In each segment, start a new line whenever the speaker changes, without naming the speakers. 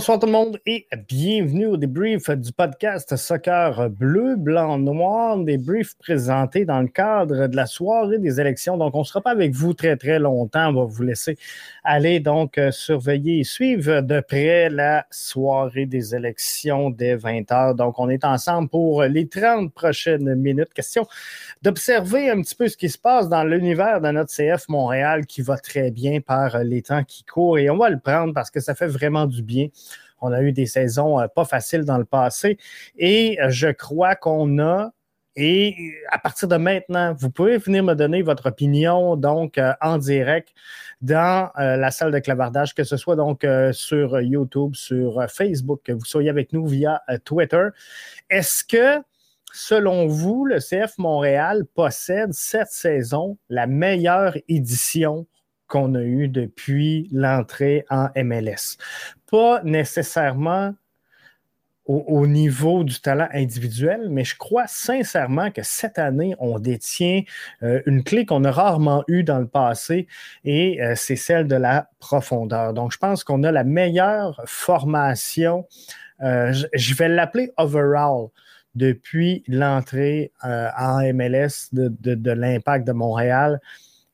Bonsoir tout le monde et bienvenue au débrief du podcast Soccer Bleu, Blanc, Noir, débrief présenté dans le cadre de la soirée des élections. Donc, on ne sera pas avec vous très, très longtemps. On va vous laisser aller donc euh, surveiller et suivre de près la soirée des élections dès 20 h. Donc, on est ensemble pour les 30 prochaines minutes. Question d'observer un petit peu ce qui se passe dans l'univers de notre CF Montréal qui va très bien par les temps qui courent et on va le prendre parce que ça fait vraiment du bien on a eu des saisons euh, pas faciles dans le passé et euh, je crois qu'on a et à partir de maintenant, vous pouvez venir me donner votre opinion donc euh, en direct dans la salle de clavardage, que ce soit donc sur YouTube, sur Facebook, que vous soyez avec nous via Twitter. Est-ce que, selon vous, le CF Montréal possède cette saison la meilleure édition qu'on a eue depuis l'entrée en MLS? pas nécessairement au, niveau du talent individuel, mais je crois sincèrement que cette année, on détient euh, une clé qu'on a rarement eue dans le passé et euh, c'est celle de la profondeur. Donc, je pense qu'on a la meilleure formation, euh, je, vais l'appeler overall depuis l'entrée en MLS de l'impact de Montréal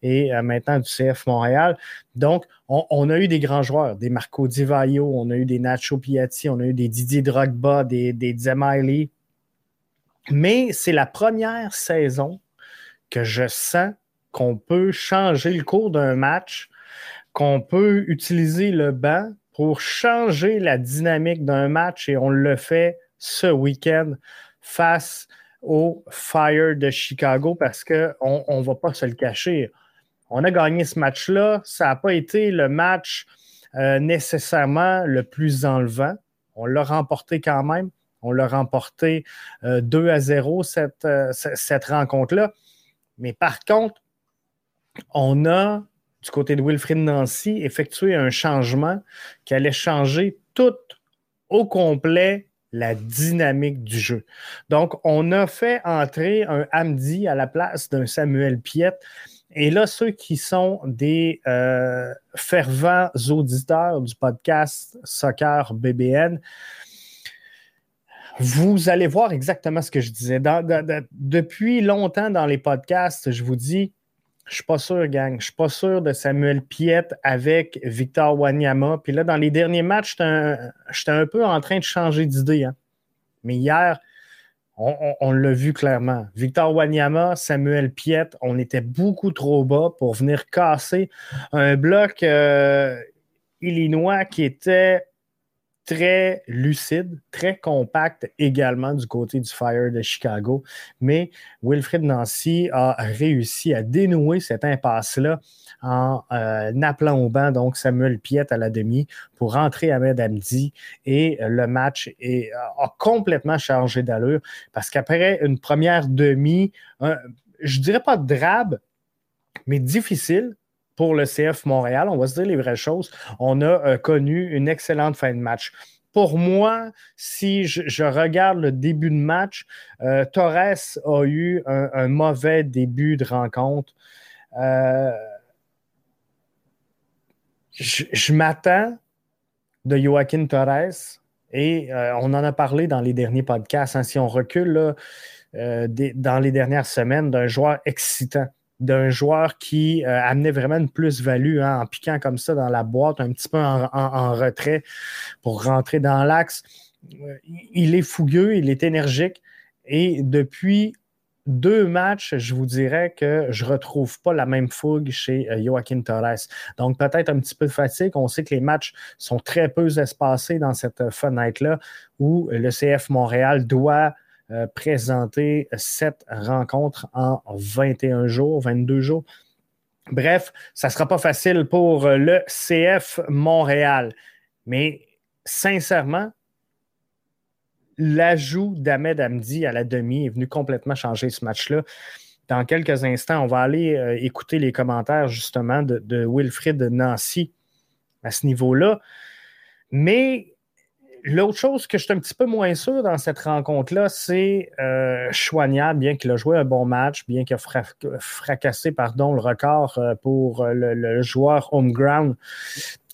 et euh, maintenant du CF Montréal. Donc, on, a eu des grands joueurs, des Marco Di Vaio, on a eu des Nacho Piatti, on a eu des Didier Drogba, des, des. Mais c'est la première saison que je sens qu'on peut changer le cours d'un match, qu'on peut utiliser le banc pour changer la dynamique d'un match et on le fait ce week-end face au Fire de Chicago parce qu'on ne va pas se le cacher on a gagné ce match-là. Ça n'a pas été le match euh, nécessairement le plus enlevant. On l'a remporté quand même. On l'a remporté 2 euh, à 0, cette, euh, cette rencontre-là. Mais par contre, on a, du côté de Wilfrid Nancy, effectué un changement qui allait changer tout au complet la dynamique du jeu. Donc, on a fait entrer un Hamdi à la place d'un Samuel Piette et là, ceux qui sont des euh, fervents auditeurs du podcast Soccer BBN, vous allez voir exactement ce que je disais. depuis longtemps dans les podcasts, je vous dis, je ne suis pas sûr, gang. Je ne suis pas sûr de Samuel Piette avec Victor Wanyama. Puis là, dans les derniers matchs, j'étais un, peu en train de changer d'idée. Hein. Mais hier, on, l'a vu clairement. Victor Wanyama, Samuel Piet, on était beaucoup trop bas pour venir casser un bloc euh, illinois qui était très lucide, très compact également du côté du Fire de Chicago. Mais Wilfred Nancy a réussi à dénouer cette impasse-là en euh, appelant au banc donc Samuel Piet à la demi pour rentrer Ahmed Hamdi et le match est, a complètement changé d'allure parce qu'après une première demi, je dirais pas drabe, mais difficile, pour le CF Montréal, on va se dire les vraies choses, on a euh, connu une excellente fin de match. Pour moi, si je, regarde le début de match, euh, Torres a eu un, mauvais début de rencontre. Euh, je, m'attends de Joaquin Torres et on en a parlé dans les derniers podcasts. Hein, si on recule dans les dernières semaines, d'un joueur excitant d'un joueur qui euh, amenait vraiment une plus-value hein, en piquant comme ça dans la boîte, un petit peu en, retrait pour rentrer dans l'axe. Euh, il est fougueux, il est énergique et depuis deux matchs, je vous dirais que je ne retrouve pas la même fougue chez euh, Joaquin Torres. Donc, peut-être un petit peu de fatigue. On sait que les matchs sont très peu espacés dans cette fenêtre-là où le CF Montréal doit euh, présenter cette rencontre en 21 jours, 22 jours. Bref, ça ne sera pas facile pour le CF Montréal. Mais sincèrement, l'ajout d'Ahmed Hamdi à la demi est venu complètement changer ce match-là. Dans quelques instants, on va aller euh, écouter les commentaires justement de, de Wilfrid Nancy à ce niveau-là. Mais L'autre chose que je suis un petit peu moins sûr dans cette rencontre-là, c'est euh, bien qu'il a joué un bon match, bien qu'il a fracassé pardon, le record euh, pour euh, le, joueur home ground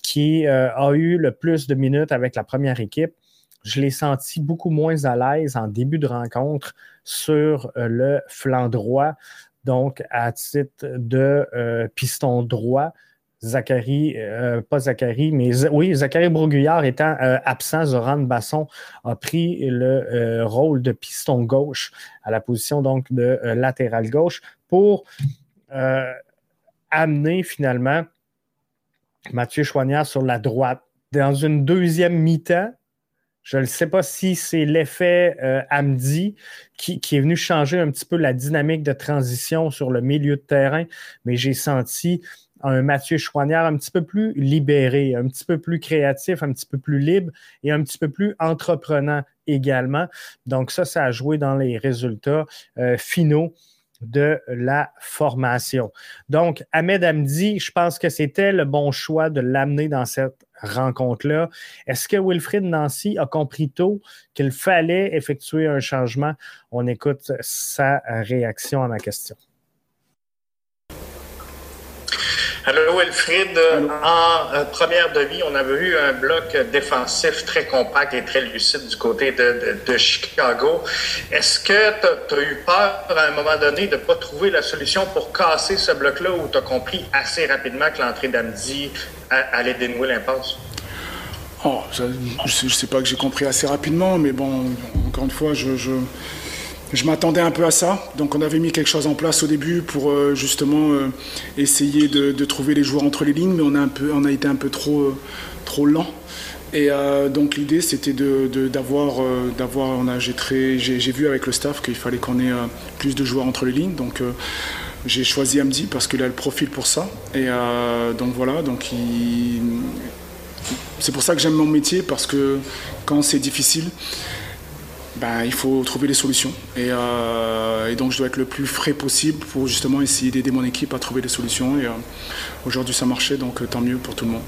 qui a eu le plus de minutes avec la première équipe. Je l'ai senti beaucoup moins à l'aise en début de rencontre sur le flanc droit, donc à titre de piston droit. Zachary, euh, pas Zachary, mais oui, Zachary Broguillard étant euh, absent, Zoran Basson a pris le euh, rôle de piston gauche à la position donc de latéral gauche pour amener finalement Mathieu Chouanière sur la droite. Dans une deuxième mi-temps, je ne sais pas si c'est l'effet Amdi qui, qui, est venu changer un petit peu la dynamique de transition sur le milieu de terrain, mais j'ai senti un Mathieu Chouanière un petit peu plus libéré, un petit peu plus créatif, un petit peu plus libre et un petit peu plus entreprenant également. Donc ça, ça a joué dans les résultats euh, finaux de la formation. Donc, Ahmed Amdi, je pense que c'était le bon choix de l'amener dans cette rencontre-là. Est-ce que Wilfrid Nancy a compris tôt qu'il fallait effectuer un changement? On écoute sa réaction à ma question.
Allô, Wilfried. En euh, première demi, on avait eu un bloc défensif très compact et très lucide du côté de, Chicago. Est-ce que tu as, eu peur à un moment donné de ne pas trouver la solution pour casser ce bloc-là ou tu as compris assez rapidement que l'entrée d'Amdi allait dénouer l'impasse?
Oh, je ne sais pas que j'ai compris assez rapidement, mais bon, encore une fois, je je m'attendais un peu à ça. Donc on avait mis quelque chose en place au début pour euh, justement euh, essayer de, trouver les joueurs entre les lignes, mais on a, un peu, été un peu trop, euh, trop lent. Et donc l'idée c'était d'avoir, j'ai, j'ai, vu avec le staff qu'il fallait qu'on ait plus de joueurs entre les lignes. Donc j'ai choisi Amdi parce qu'il a le profil pour ça. Et donc voilà, donc c'est pour ça que j'aime mon métier parce que quand c'est difficile, ben, il faut trouver des solutions. Euh, et, donc je dois être le plus frais possible pour justement essayer d'aider mon équipe à trouver des solutions. Et euh, aujourd'hui ça marchait, donc euh, tant mieux pour tout le monde.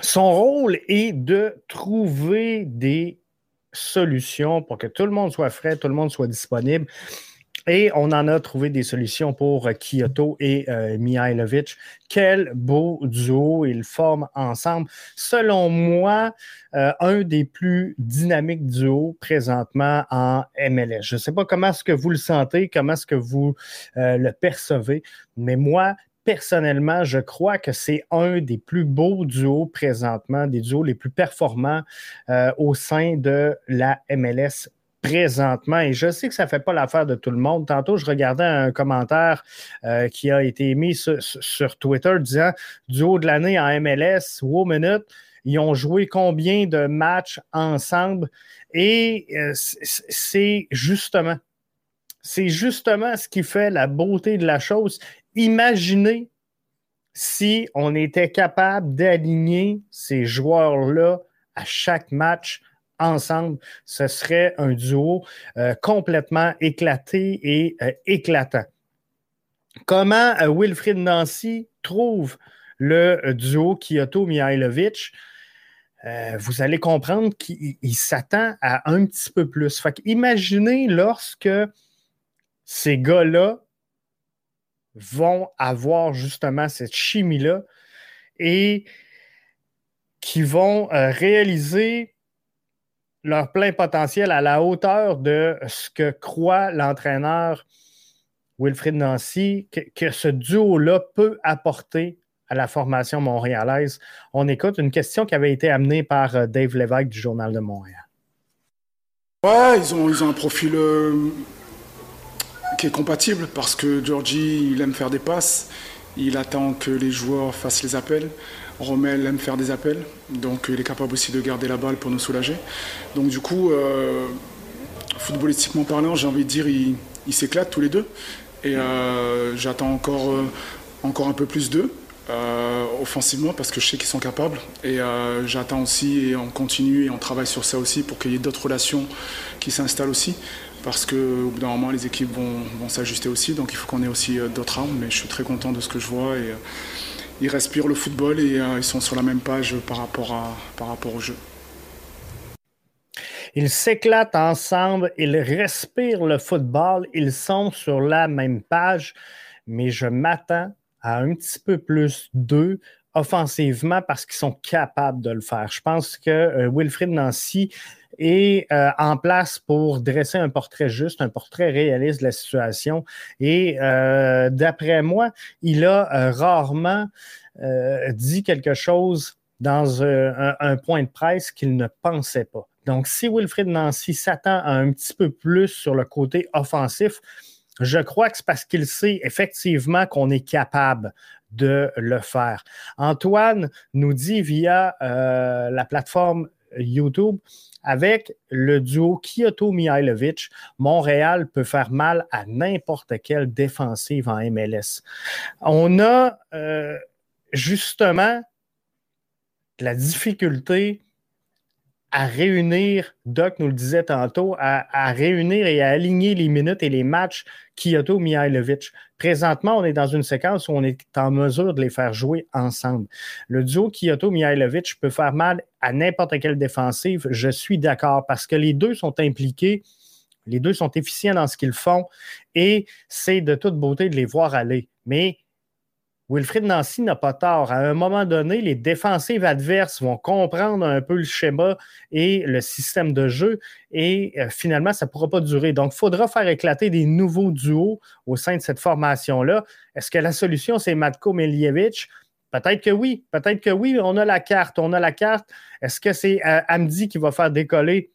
Son rôle est de trouver des solutions pour que tout le monde soit frais, tout le monde soit disponible. Et on en a trouvé des solutions pour Kyoto et euh, Mihailovic. Quel beau duo ils forment ensemble. Selon moi, euh, un des plus dynamiques duos présentement en MLS. Je ne sais pas comment est-ce que vous le sentez, comment est-ce que vous euh, le percevez, mais moi, personnellement, je crois que c'est un des plus beaux duos présentement, des duos les plus performants au sein de la MLS présentement. Et je sais que ça ne fait pas l'affaire de tout le monde. Tantôt, je regardais un commentaire euh, qui a été mis sur, Twitter disant du haut de l'année en MLS, wow minute, ils ont joué combien de matchs ensemble? Et euh, c'est justement, c'est justement ce qui fait la beauté de la chose. Imaginez si on était capable d'aligner ces joueurs-là à chaque match ensemble, ce serait un duo euh, complètement éclaté et euh, éclatant. Comment euh, Wilfried Nancy trouve le duo Kyoto-Mihailovic? vous allez comprendre qu'il s'attend à un petit peu plus. imaginez lorsque ces gars-là vont avoir justement cette chimie-là et qui vont réaliser leur plein potentiel à la hauteur de ce que croit l'entraîneur Wilfried Nancy, que, ce duo-là peut apporter à la formation montréalaise. On écoute une question qui avait été amenée par euh, Dave Lévesque du Journal de Montréal.
Ouais, ils ont, ils ont un profil euh, qui est compatible parce que Georgie, il aime faire des passes, il attend que les joueurs fassent les appels. Rommel aime faire des appels, donc il est capable aussi de garder la balle pour nous soulager. Donc du coup, euh, footballistiquement parlant, j'ai envie de dire, ils il s'éclatent tous les deux. Et euh, j'attends encore, euh, encore un peu plus d'eux. offensivement parce que je sais qu'ils sont capables et j'attends aussi et on continue et on travaille sur ça aussi pour qu'il y ait d'autres relations qui s'installent aussi parce qu'au bout d'un moment les équipes vont, vont s'ajuster aussi donc il faut qu'on ait aussi d'autres armes mais je suis très content de ce que je vois et ils respirent le football et euh, ils sont sur la même page par rapport, à, par rapport au jeu.
Ils s'éclatent ensemble, ils respirent le football, ils sont sur la même page, mais je m'attends à un petit peu plus d'eux offensivement parce qu'ils sont capables de le faire. Je pense que Wilfrid Nancy est en place pour dresser un portrait juste, un portrait réaliste de la situation. Et d'après moi, il a rarement dit quelque chose dans un, point de presse qu'il ne pensait pas. Donc, si Wilfrid Nancy s'attend un petit peu plus sur le côté offensif, je crois que c'est parce qu'il sait effectivement qu'on est capable de le faire. Antoine nous dit via euh, la plateforme YouTube, avec le duo Kyoto-Mihailovic, Montréal peut faire mal à n'importe quelle défensive en MLS. On a euh, justement la difficulté à réunir, Doc nous le disait tantôt, à, réunir et à aligner les minutes et les matchs Kyoto-Mihailovic. Présentement, on est dans une séquence où on est en mesure de les faire jouer ensemble. Le duo Kyoto-Mihailovic peut faire mal à n'importe quelle défensive, je suis d'accord, parce que les deux sont impliqués, les deux sont efficients dans ce qu'ils font et c'est de toute beauté de les voir aller. Mais Wilfrid Nancy n'a pas tort. À un moment donné, les défensives adverses vont comprendre un peu le schéma et le système de jeu et euh, finalement, ça ne pourra pas durer. Donc, il faudra faire éclater des nouveaux duos au sein de cette formation-là. Est-ce que la solution, c'est Matko Milievich? Peut-être que oui. Peut-être que oui. On a la carte. On a la carte. Est-ce que c'est euh, Amdi qui va faire décoller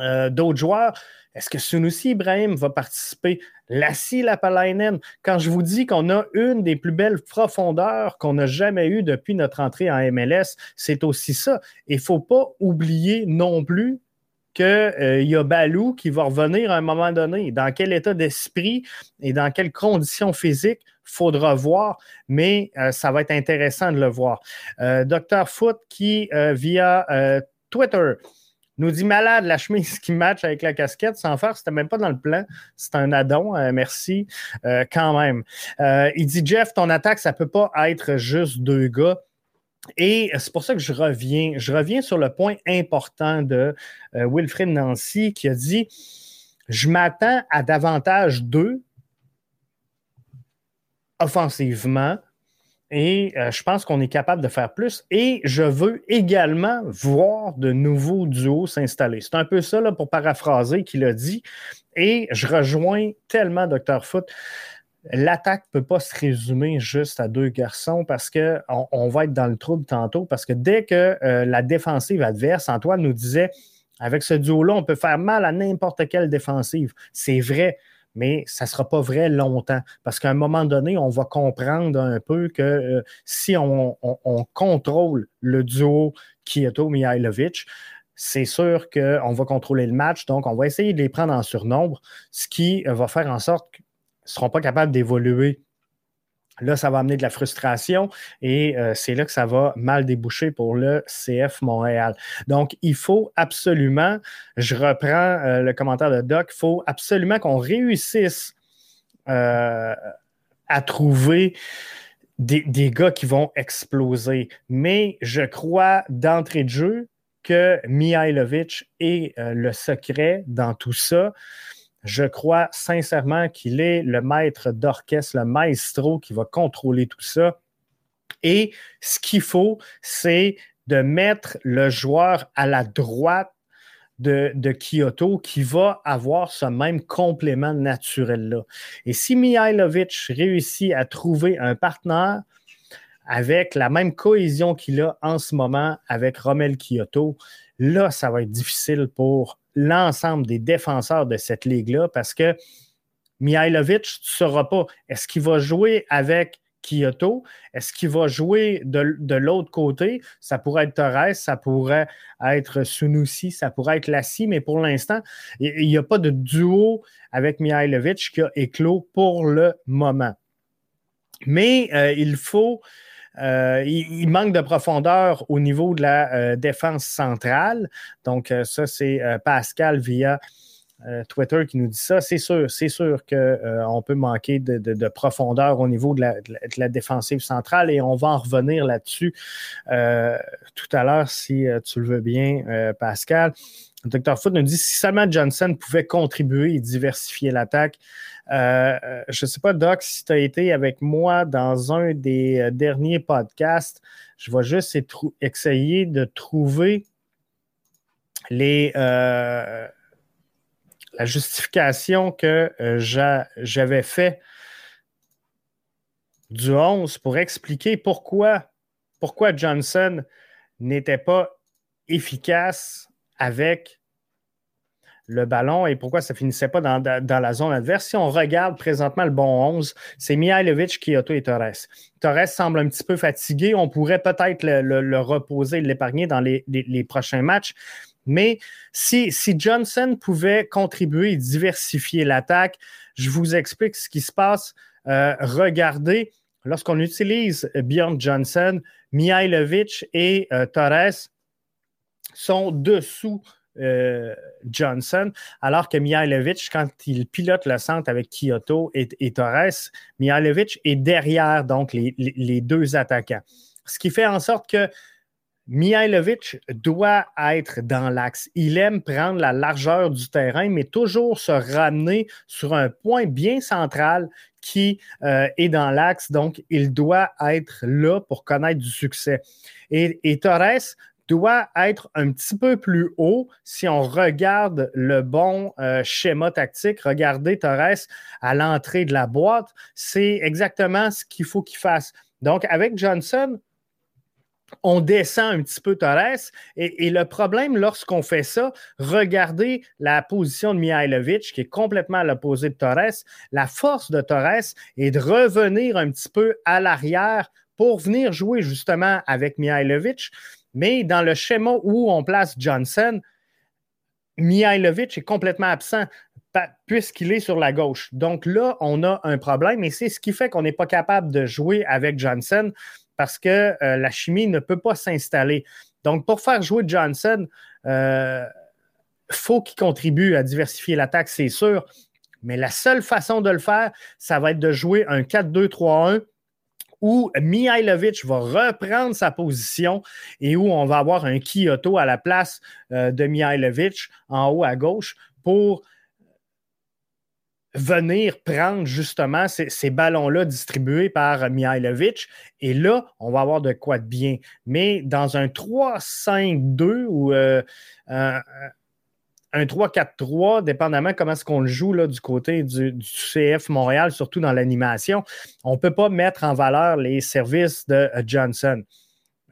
euh, d'autres joueurs? Est-ce que Sunusi Ibrahim va participer? Lassie Lapalainen, quand je vous dis qu'on a une des plus belles profondeurs qu'on n'a jamais eues depuis notre entrée en MLS, c'est aussi ça. Il ne faut pas oublier non plus qu'il euh, y a Balou qui va revenir à un moment donné. Dans quel état d'esprit et dans quelles conditions physiques, faudra voir, mais euh, ça va être intéressant de le voir. Euh, Docteur Foot qui, via Twitter, nous dit malade la chemise qui match avec la casquette. Sans faire, c'était même pas dans le plan. C'est un addon. Euh, merci. Euh, quand même. Euh, il dit Jeff, ton attaque, ça peut pas être juste deux gars. Et c'est pour ça que je reviens. Je reviens sur le point important de Wilfred Nancy qui a dit Je m'attends à davantage d'eux offensivement et euh, je pense qu'on est capable de faire plus. Et je veux également voir de nouveaux duos s'installer. C'est un peu ça, là, pour paraphraser, qu'il a dit. Et je rejoins tellement Dr. Foot. L'attaque ne peut pas se résumer juste à deux garçons parce qu'on on va être dans le trouble tantôt. Parce que dès que euh, la défensive adverse, Antoine nous disait, avec ce duo-là, on peut faire mal à n'importe quelle défensive. C'est vrai mais ça ne sera pas vrai longtemps. Parce qu'à un moment donné, on va comprendre un peu que euh, si on, contrôle le duo Kyoto-Mihailovic, c'est sûr qu'on va contrôler le match. Donc, on va essayer de les prendre en surnombre, ce qui va faire en sorte qu'ils ne seront pas capables d'évoluer Là, ça va amener de la frustration et euh, c'est là que ça va mal déboucher pour le CF Montréal. Donc, il faut absolument, je reprends euh, le commentaire de Doc, il faut absolument qu'on réussisse euh, à trouver des, des, gars qui vont exploser. Mais je crois d'entrée de jeu que Mihailovic est le secret dans tout ça. Je crois sincèrement qu'il est le maître d'orchestre, le maestro qui va contrôler tout ça. Et ce qu'il faut, c'est de mettre le joueur à la droite de, Kyoto qui va avoir ce même complément naturel-là. Et si Mihailovic réussit à trouver un partenaire avec la même cohésion qu'il a en ce moment avec Romel Kyoto, là, ça va être difficile pour l'ensemble des défenseurs de cette ligue-là parce que Mihailovic, tu ne sauras pas, est-ce qu'il va jouer avec Kyoto? Est-ce qu'il va jouer de, l'autre côté? Ça pourrait être Torres, ça pourrait être Sunusi, ça pourrait être Lassi, mais pour l'instant, il n'y a pas de duo avec Mihailovic qui a éclos pour le moment. Mais euh, il faut euh, il, manque de profondeur au niveau de la euh, défense centrale. Donc, euh, ça, c'est Pascal via Twitter qui nous dit ça. C'est sûr, c'est sûr qu'on peut manquer de, profondeur au niveau de la, défensive centrale et on va en revenir là-dessus tout à l'heure si tu le veux bien, Pascal. Dr. Foot nous dit si seulement Johnson pouvait contribuer et diversifier l'attaque. Euh, je ne sais pas, Doc, si tu as été avec moi dans un des euh, derniers podcasts. Je vais juste essayer de trouver les, euh, la justification que j'avais fait du 11 pour expliquer pourquoi Johnson n'était pas efficace avec le ballon et pourquoi ça ne finissait pas dans, la zone adverse. Si on regarde présentement le bon 11, c'est Mihailovic, Kyoto et Torres. Torres semble un petit peu fatigué. On pourrait peut-être le, reposer, l'épargner dans les, prochains matchs. Mais si, si, Johnson pouvait contribuer et diversifier l'attaque, je vous explique ce qui se passe. Euh, regardez, lorsqu'on utilise Bjorn Johnson, Mihailovic et euh, Torres sont dessous euh, Johnson, alors que Mihailovic, quand il pilote le centre avec Kyoto et, Torres, Mihailovic est derrière donc les, deux attaquants. Ce qui fait en sorte que Mihailovic doit être dans l'axe. Il aime prendre la largeur du terrain, mais toujours se ramener sur un point bien central qui euh, est dans l'axe. Donc, il doit être là pour connaître du succès. Et, et Torres doit être un petit peu plus haut si on regarde le bon euh, schéma tactique. Regardez Torres à l'entrée de la boîte. C'est exactement ce qu'il faut qu'il fasse. Donc, avec Johnson, on descend un petit peu Torres. Et, le problème, lorsqu'on fait ça, regardez la position de Mihailovic, qui est complètement à l'opposé de Torres. La force de Torres est de revenir un petit peu à l'arrière pour venir jouer justement avec Mihailovic. Mais dans le schéma où on place Johnson, Mihailovic est complètement absent puisqu'il est sur la gauche. Donc là, on a un problème et c'est ce qui fait qu'on n'est pas capable de jouer avec Johnson parce que euh, la chimie ne peut pas s'installer. Donc pour faire jouer Johnson, il euh, faut qu'il contribue à diversifier l'attaque, c'est sûr. Mais la seule façon de le faire, ça va être de jouer un 4-2-3-1 où Mihailovic va reprendre sa position et où on va avoir un Kyoto à la place euh, de Mihailovic en haut à gauche pour venir prendre justement ces, ballons-là distribués par Mihailovic. Et là, on va avoir de quoi de bien. Mais dans un 3-5-2 ou euh, un 3-4-3, dépendamment comment est-ce qu'on le joue là, du côté du, CF Montréal, surtout dans l'animation, on ne peut pas mettre en valeur les services de euh, Johnson.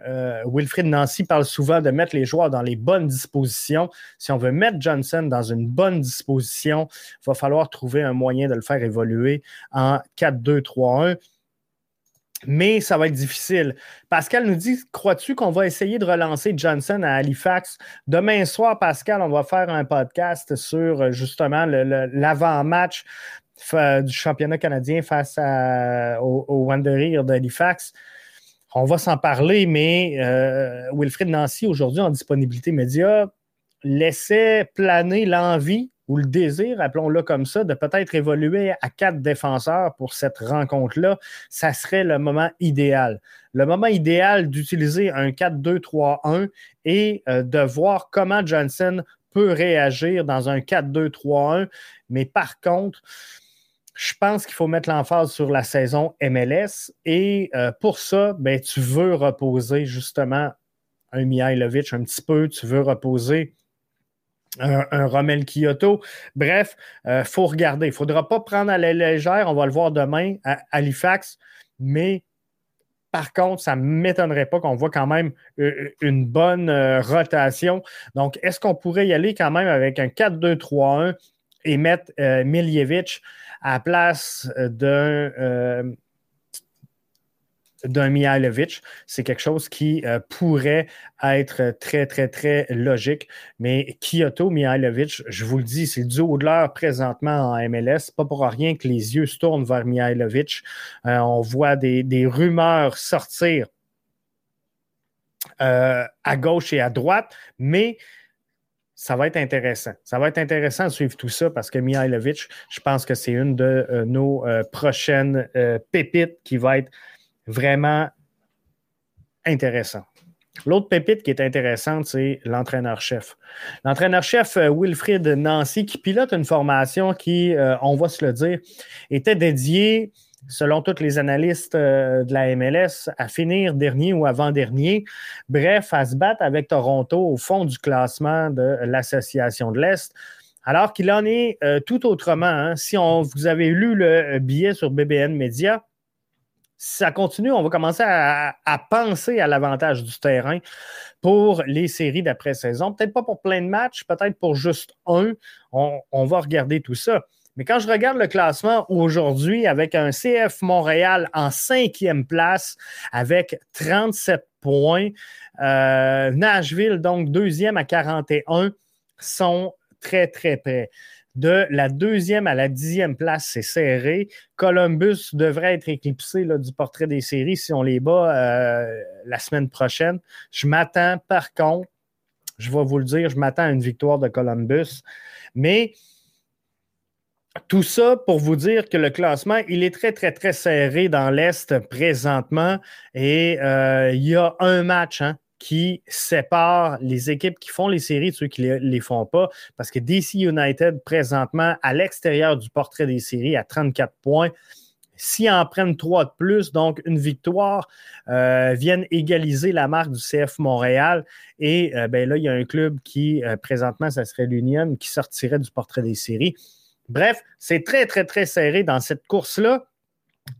Euh, Wilfried Nancy parle souvent de mettre les joueurs dans les bonnes dispositions. Si on veut mettre Johnson dans une bonne disposition, il va falloir trouver un moyen de le faire évoluer en 4-2-3-1 mais ça va être difficile. Pascal nous dit Crois-tu qu'on va essayer de relancer Johnson à Halifax? Demain soir, Pascal, on va faire un podcast sur euh, justement l'avant-match du championnat canadien face au, au Wanderer d'Halifax. On va s'en parler, mais euh, Wilfred Nancy, aujourd'hui, en disponibilité média, laissait planer l'envie ou le désir, appelons-le comme ça, de peut-être évoluer à quatre défenseurs pour cette rencontre-là, ça serait le moment idéal. Le moment idéal d'utiliser un 4-2-3-1 et euh, de voir comment Johnson peut réagir dans un 4-2-3-1. Mais par contre, je pense qu'il faut mettre l'emphase sur la saison MLS et euh, pour ça, ben, tu veux reposer justement un Mihailovic un petit peu, tu veux reposer un, Rommel Kyoto. Bref, il euh, faut regarder. Il ne faudra pas prendre à la légère. On va le voir demain à Halifax. Mais par contre, ça ne m'étonnerait pas qu'on voit quand même euh, une bonne euh, rotation. Donc, est-ce qu'on pourrait y aller quand même avec un 4-2-3-1 et mettre Miljevic à la place d'un d'un Mihailovic. C'est quelque chose qui euh, pourrait être très, très, très logique. Mais Kyoto, Mihailovic, je vous le dis, c'est du haut de l'heure présentement en MLS. Pas pour rien que les yeux se tournent vers Mihailovic. Euh, on voit des, rumeurs sortir euh, à gauche et à droite, mais ça va être intéressant. Ça va être intéressant de suivre tout ça parce que Mihailovic, je pense que c'est une de nos prochaines pépites qui va être vraiment intéressant. L'autre pépite qui est intéressante, c'est l'entraîneur-chef. L'entraîneur-chef euh, Wilfried Nancy, qui pilote une formation qui, euh, on va se le dire, était dédiée, selon tous les analystes euh, de la MLS, à finir dernier ou avant-dernier. Bref, à se battre avec Toronto au fond du classement de l'Association de l'Est. Alors qu'il en est tout autrement. Hein. Si on, vous avez lu le billet sur BBN Media, ça continue, on va commencer à, penser à l'avantage du terrain pour les séries d'après-saison. Peut-être pas pour plein de matchs, peut-être pour juste un. On, va regarder tout ça. Mais quand je regarde le classement aujourd'hui avec un CF Montréal en cinquième place avec 37 points, euh, Nashville, donc deuxième à 41, sont très, très près. De la deuxième à la dixième place, c'est serré. Columbus devrait être éclipsé du portrait des séries si on les bat euh, la semaine prochaine. Je m'attends, par contre, je vais vous le dire, je m'attends à une victoire de Columbus. Mais tout ça pour vous dire que le classement, il est très, très, très serré dans l'Est présentement. Et euh, il y a un match hein, qui sépare les équipes qui font les séries de ceux qui ne les, font pas. Parce que DC United, présentement, à l'extérieur du portrait des séries, à 34 points. S'ils en prennent trois de plus, donc une victoire, euh, viennent égaliser la marque du CF Montréal. Et euh, ben là, il y a un club qui, euh, présentement, ça serait l'Union, qui sortirait du portrait des séries. Bref, c'est très, très, très serré dans cette course-là.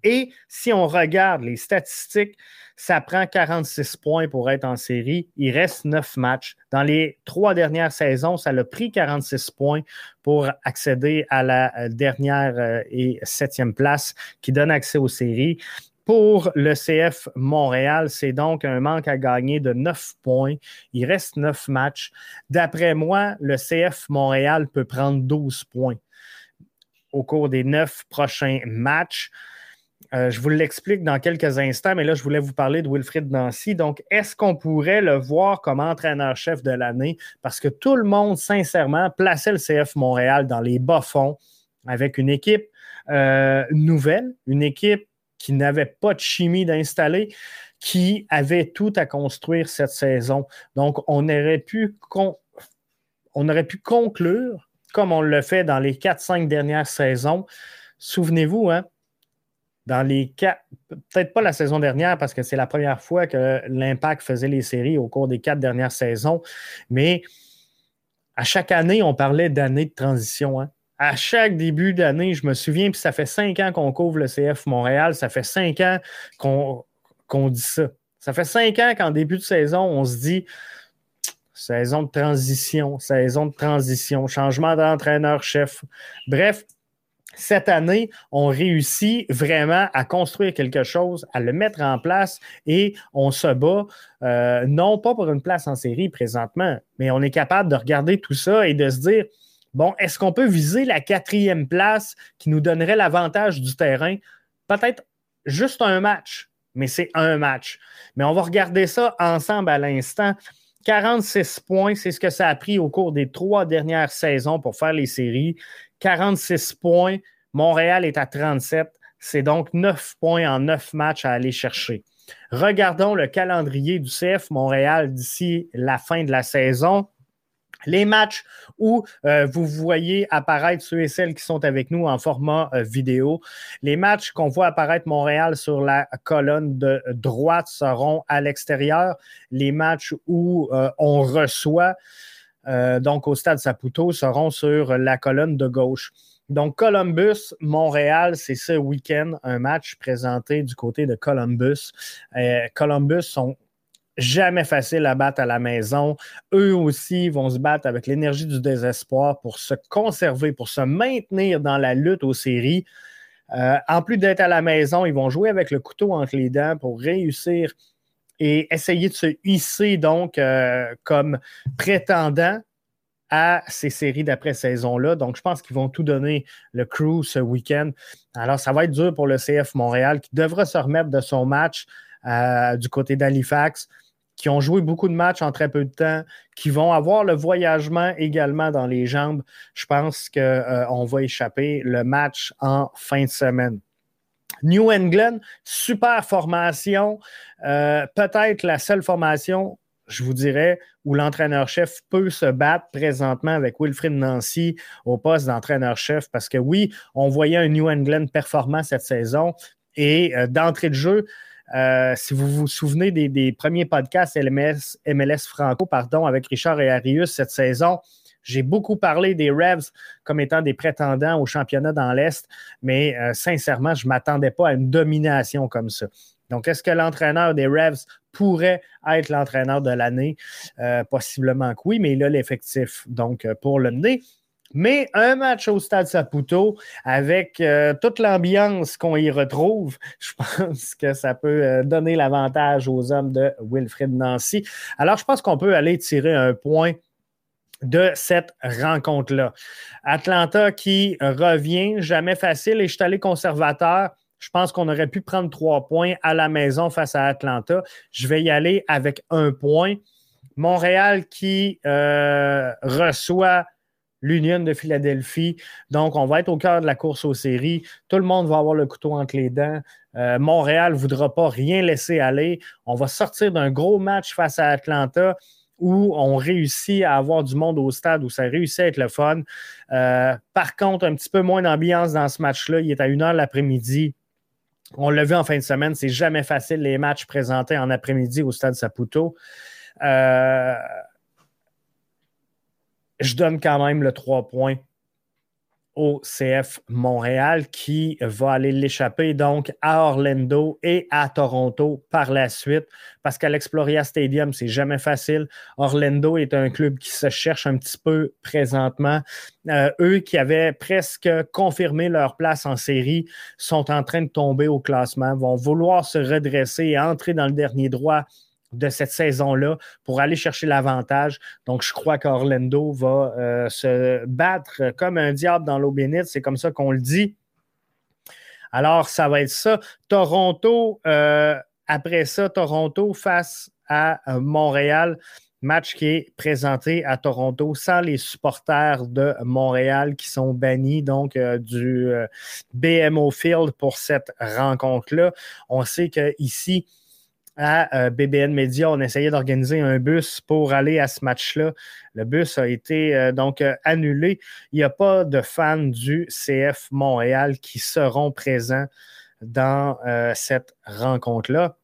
Et si on regarde les statistiques, ça prend 46 points pour être en série. Il reste 9 matchs. Dans les trois dernières saisons, ça a pris 46 points pour accéder à la euh, dernière euh, et septième place qui donne accès aux séries. Pour le CF Montréal, c'est donc un manque à gagner de 9 points. Il reste 9 matchs. D'après moi, le CF Montréal peut prendre 12 points au cours des 9 prochains matchs. Euh, je vous l'explique dans quelques instants, mais là, je voulais vous parler de Wilfried Nancy. Donc, est-ce qu'on pourrait le voir comme entraîneur-chef de l'année? Parce que tout le monde, sincèrement, plaçait le CF Montréal dans les bas-fonds avec une équipe euh, nouvelle, une équipe qui n'avait pas de chimie d'installer, qui avait tout à construire cette saison. Donc, on aurait pu, on aurait pu conclure, comme on le fait dans les 4-5 dernières saisons. Souvenez-vous, hein, dans les quatre, peut-être pas la saison dernière parce que c'est la première fois que l'Impact faisait les séries au cours des quatre dernières saisons, mais à chaque année, on parlait d'année de transition. Hein. À chaque début d'année, je me souviens, puis ça fait cinq ans qu'on couvre le CF Montréal, ça fait cinq ans qu'on dit ça. Ça fait cinq ans qu'en début de saison, on se dit saison de transition, saison de transition, changement d'entraîneur-chef. Bref, cette année, on réussit vraiment à construire quelque chose, à le mettre en place et on se bat, euh, non pas pour une place en série présentement, mais on est capable de regarder tout ça et de se dire, bon, est-ce qu'on peut viser la quatrième place qui nous donnerait l'avantage du terrain? Peut-être juste un match, mais c'est un match. Mais on va regarder ça ensemble à l'instant. 46 points, c'est ce que ça a pris au cours des trois dernières saisons pour faire les séries. 46 points. Montréal est à 37. C'est donc 9 points en 9 matchs à aller chercher. Regardons le calendrier du CF Montréal d'ici la fin de la saison. Les matchs où euh, vous voyez apparaître ceux et celles qui sont avec nous en format euh, vidéo. Les matchs qu'on voit apparaître Montréal sur la colonne de droite seront à l'extérieur. Les matchs où euh, on reçoit donc au stade Saputo, seront sur la colonne de gauche. Donc, Columbus, Montréal, c'est ce week-end, un match présenté du côté de Columbus. Columbus sont jamais faciles à battre à la maison. Eux aussi vont se battre avec l'énergie du désespoir pour se conserver, pour se maintenir dans la lutte aux séries. Euh, en plus d'être à la maison, ils vont jouer avec le couteau entre les dents pour réussir et essayer de se hisser donc euh, comme prétendant à ces séries d'après-saison-là. Donc, je pense qu'ils vont tout donner le crew ce week-end. Alors, ça va être dur pour le CF Montréal qui devra se remettre de son match euh, du côté d'Halifax, qui ont joué beaucoup de matchs en très peu de temps, qui vont avoir le voyagement également dans les jambes. Je pense qu'on euh, va échapper le match en fin de semaine. New England, super formation, euh, peut-être la seule formation je vous dirais, où l'entraîneur-chef peut se battre présentement avec Wilfrid Nancy au poste d'entraîneur-chef. Parce que oui, on voyait un New England performant cette saison. Et euh, d'entrée de jeu, euh, si vous vous souvenez des, premiers podcasts MLS Franco, pardon, avec Richard et Arius cette saison, j'ai beaucoup parlé des Revs comme étant des prétendants au championnat dans l'Est, mais euh, sincèrement, je ne m'attendais pas à une domination comme ça. Donc, est-ce que l'entraîneur des Revs pourrait être l'entraîneur de l'année? Euh, possiblement que oui, mais il a l'effectif donc pour le mener. Mais un match au Stade Saputo avec euh, toute l'ambiance qu'on y retrouve, je pense que ça peut donner l'avantage aux hommes de Wilfred Nancy. Alors, je pense qu'on peut aller tirer un point de cette rencontre-là. Atlanta qui revient, jamais facile, et je suis allé conservateur. Je pense qu'on aurait pu prendre trois points à la maison face à Atlanta. Je vais y aller avec un point. Montréal qui euh, reçoit l'Union de Philadelphie. Donc, on va être au cœur de la course aux séries. Tout le monde va avoir le couteau entre les dents. Euh, Montréal ne voudra pas rien laisser aller. On va sortir d'un gros match face à Atlanta où on réussit à avoir du monde au stade, où ça réussit à être le fun. Euh, par contre, un petit peu moins d'ambiance dans ce match-là. Il est à une heure l'après-midi. On l'a vu en fin de semaine, c'est jamais facile les matchs présentés en après-midi au stade Saputo. Euh, je donne quand même le 3 points au CF Montréal qui va aller l'échapper donc à Orlando et à Toronto par la suite parce qu'à l'Exploria Stadium, c'est jamais facile. Orlando est un club qui se cherche un petit peu présentement. Euh, eux qui avaient presque confirmé leur place en série sont en train de tomber au classement, vont vouloir se redresser et entrer dans le dernier droit de cette saison-là pour aller chercher l'avantage. Donc, je crois qu'Orlando va euh, se battre comme un diable dans l'eau bénite. C'est comme ça qu'on le dit. Alors, ça va être ça. Toronto, euh, après ça, Toronto face à euh, Montréal. Match qui est présenté à Toronto sans les supporters de Montréal qui sont bannis donc du BMO Field pour cette rencontre-là. On sait qu'ici, à euh, BBN Media, on essayait d'organiser un bus pour aller à ce match-là. Le bus a été euh, donc euh, annulé. Il n'y a pas de fans du CF Montréal qui seront présents dans cette rencontre-là.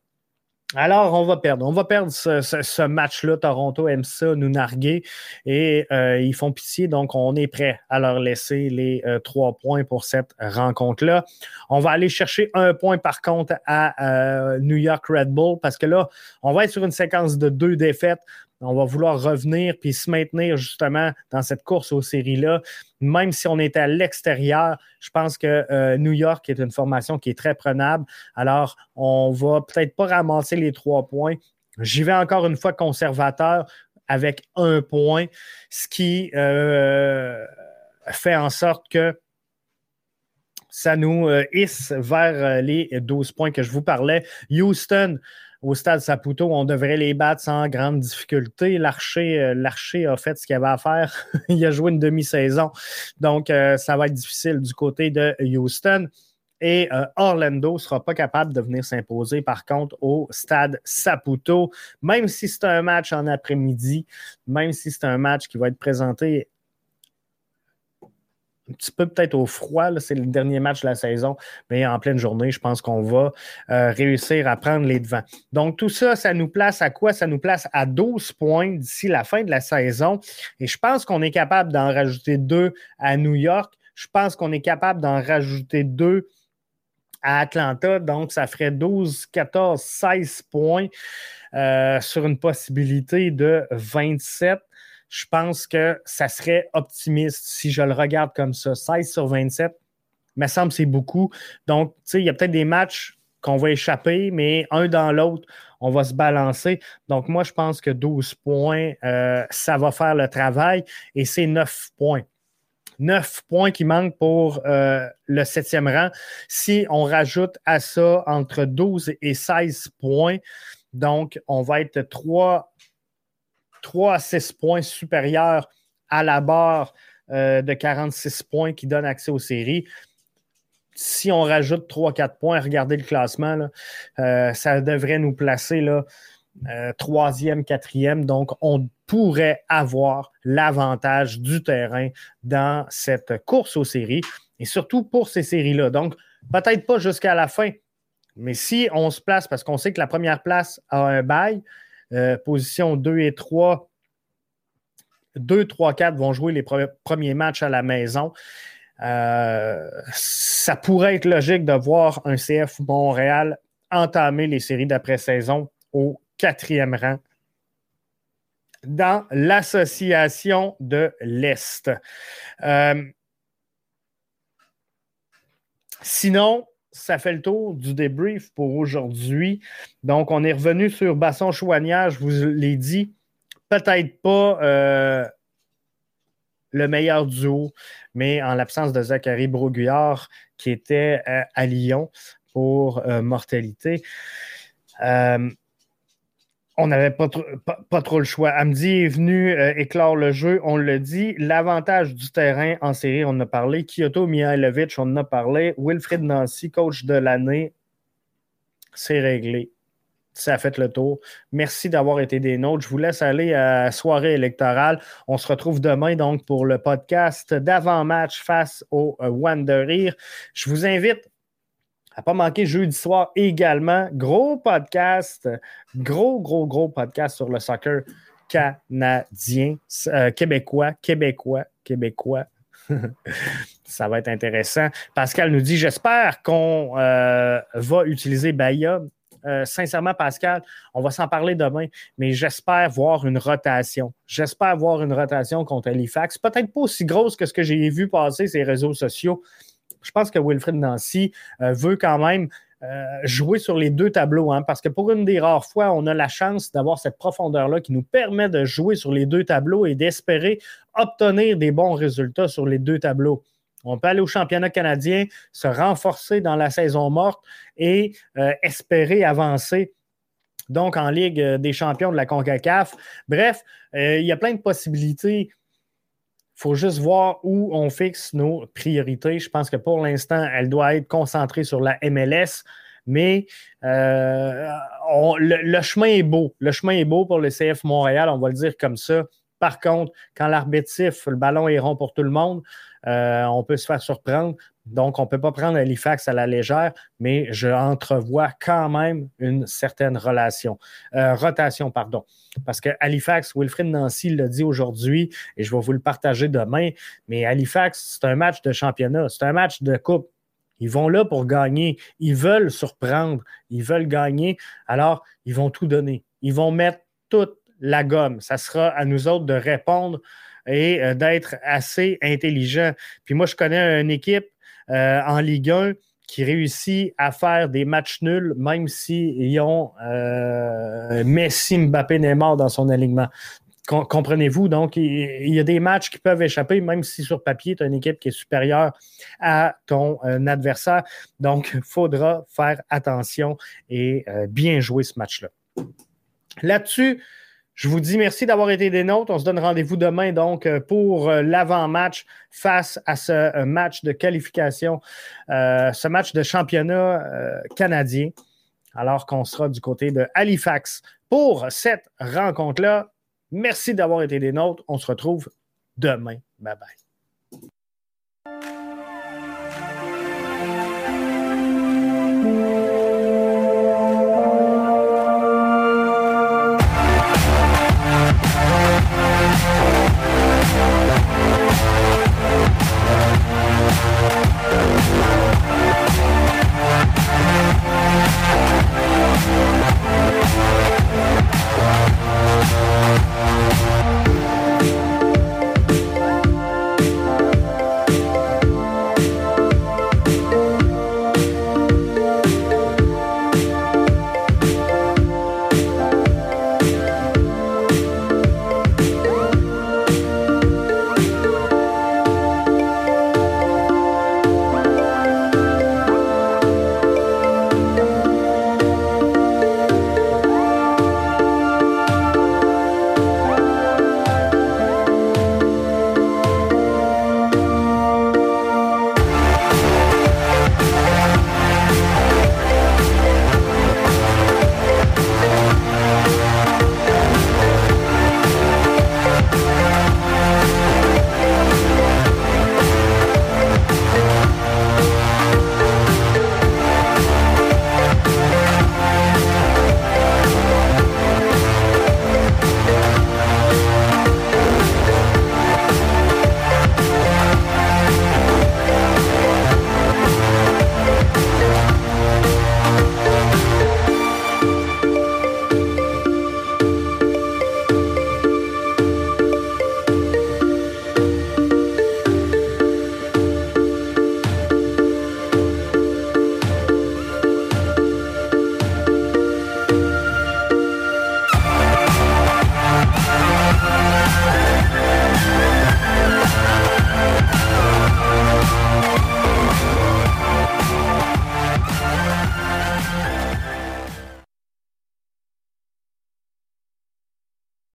Alors, on va perdre. On va perdre ce, match-là. Toronto aime ça, nous narguer. Et euh, ils font pitié. Donc, on est prêt à leur laisser les euh, trois points pour cette rencontre-là. On va aller chercher un point, par contre, à euh, New York Red Bull parce que là, on va être sur une séquence de deux défaites on va vouloir revenir puis se maintenir justement dans cette course aux séries-là. Même si on est à l'extérieur, je pense que euh, New York est une formation qui est très prenable. Alors, on va peut-être pas ramasser les trois points. J'y vais encore une fois conservateur avec un point, ce qui euh, fait en sorte que ça nous euh, hisse vers les 12 points que je vous parlais. Houston, au stade Saputo, on devrait les battre sans grande difficulté. L'archer, euh, a fait ce qu'il avait à faire. il a joué une demi-saison. Donc, euh, ça va être difficile du côté de Houston. Et euh, Orlando ne sera pas capable de venir s'imposer, par contre, au stade Saputo, même si c'est un match en après-midi, même si c'est un match qui va être présenté un petit peu peut-être au froid. C'est le dernier match de la saison, mais en pleine journée, je pense qu'on va euh, réussir à prendre les devants. Donc, tout ça, ça nous place à quoi? Ça nous place à 12 points d'ici la fin de la saison. Et je pense qu'on est capable d'en rajouter deux à New York. Je pense qu'on est capable d'en rajouter deux à Atlanta. Donc, ça ferait 12, 14, 16 points euh, sur une possibilité de 27 je pense que ça serait optimiste si je le regarde comme ça. 16 sur 27, me semble c'est beaucoup. Donc, tu sais, il y a peut-être des matchs qu'on va échapper, mais un dans l'autre, on va se balancer. Donc, moi, je pense que 12 points, euh, ça va faire le travail et c'est 9 points. 9 points qui manquent pour euh, le septième rang. Si on rajoute à ça entre 12 et 16 points, donc on va être 3 3 à 6 points supérieurs à la barre euh, de 46 points qui donne accès aux séries. Si on rajoute 3-4 points, regardez le classement, euh, ça devrait nous placer là, troisième, quatrième. Donc, on pourrait avoir l'avantage du terrain dans cette course aux séries et surtout pour ces séries-là. Donc, peut-être pas jusqu'à la fin, mais si on se place, parce qu'on sait que la première place a un bail, euh, position 2 et 3, 2, 3, 4 vont jouer les premiers matchs à la maison. Euh, ça pourrait être logique de voir un CF Montréal entamer les séries d'après-saison au quatrième rang dans l'association de l'Est. Euh, sinon, ça fait le tour du débrief pour aujourd'hui. Donc, on est revenu sur Basson Chouanière, je vous l'ai dit. Peut-être pas euh, le meilleur duo, mais en l'absence de Zachary Broguillard qui était euh, à Lyon pour euh, mortalité on n'avait pas, trop le choix. Amdi est venu euh, éclore le jeu, on le dit. L'avantage du terrain en série, on en a parlé. Kyoto Mihailovic, on en a parlé. Wilfried Nancy, coach de l'année, c'est réglé. Ça a fait le tour. Merci d'avoir été des nôtres. Je vous laisse aller à la soirée électorale. On se retrouve demain donc pour le podcast d'avant-match face au euh, Wanderer. Je vous invite à pas manquer jeudi soir également. Gros podcast, gros, gros, gros podcast sur le soccer canadien, euh, québécois, québécois, québécois. Ça va être intéressant. Pascal nous dit J'espère qu'on euh, va utiliser Bahia. Euh, sincèrement, Pascal, on va s'en parler demain, mais j'espère voir une rotation. J'espère voir une rotation contre Halifax. Peut-être pas aussi grosse que ce que j'ai vu passer sur les réseaux sociaux, je pense que Wilfred Nancy euh, veut quand même euh, jouer sur les deux tableaux, hein, parce que pour une des rares fois, on a la chance d'avoir cette profondeur-là qui nous permet de jouer sur les deux tableaux et d'espérer obtenir des bons résultats sur les deux tableaux. On peut aller au championnat canadien, se renforcer dans la saison morte et euh, espérer avancer donc en Ligue des champions de la CONCACAF. Bref, il y a plein de possibilités il faut juste voir où on fixe nos priorités. Je pense que pour l'instant, elle doit être concentrée sur la MLS, mais euh, le, chemin est beau. Le chemin est beau pour le CF Montréal, on va le dire comme ça. Par contre, quand l'arbitre le ballon est rond pour tout le monde, euh, on peut se faire surprendre. Donc, on ne peut pas prendre Halifax à la légère, mais je entrevois quand même une certaine relation, euh, rotation. pardon. Parce que Halifax, Wilfrid Nancy l'a dit aujourd'hui, et je vais vous le partager demain, mais Halifax, c'est un match de championnat, c'est un match de coupe. Ils vont là pour gagner. Ils veulent surprendre. Ils veulent gagner. Alors, ils vont tout donner. Ils vont mettre toute la gomme. Ça sera à nous autres de répondre et euh, d'être assez intelligents. Puis moi, je connais une équipe euh, en Ligue 1 qui réussit à faire des matchs nuls, même s'ils ont euh, Messi, Mbappé, Neymar dans son alignement. Comprenez-vous? Donc, il, y a des matchs qui peuvent échapper, même si sur papier, tu as une équipe qui est supérieure à ton adversaire. Donc, il faudra faire attention et bien jouer ce match-là. Là-dessus, je vous dis merci d'avoir été des nôtres. On se donne rendez-vous demain donc euh, pour euh, l'avant-match face à ce euh, match de qualification, ce match de championnat canadien, alors qu'on sera du côté de Halifax pour cette rencontre-là. Merci d'avoir été des nôtres. On se retrouve demain. Bye bye.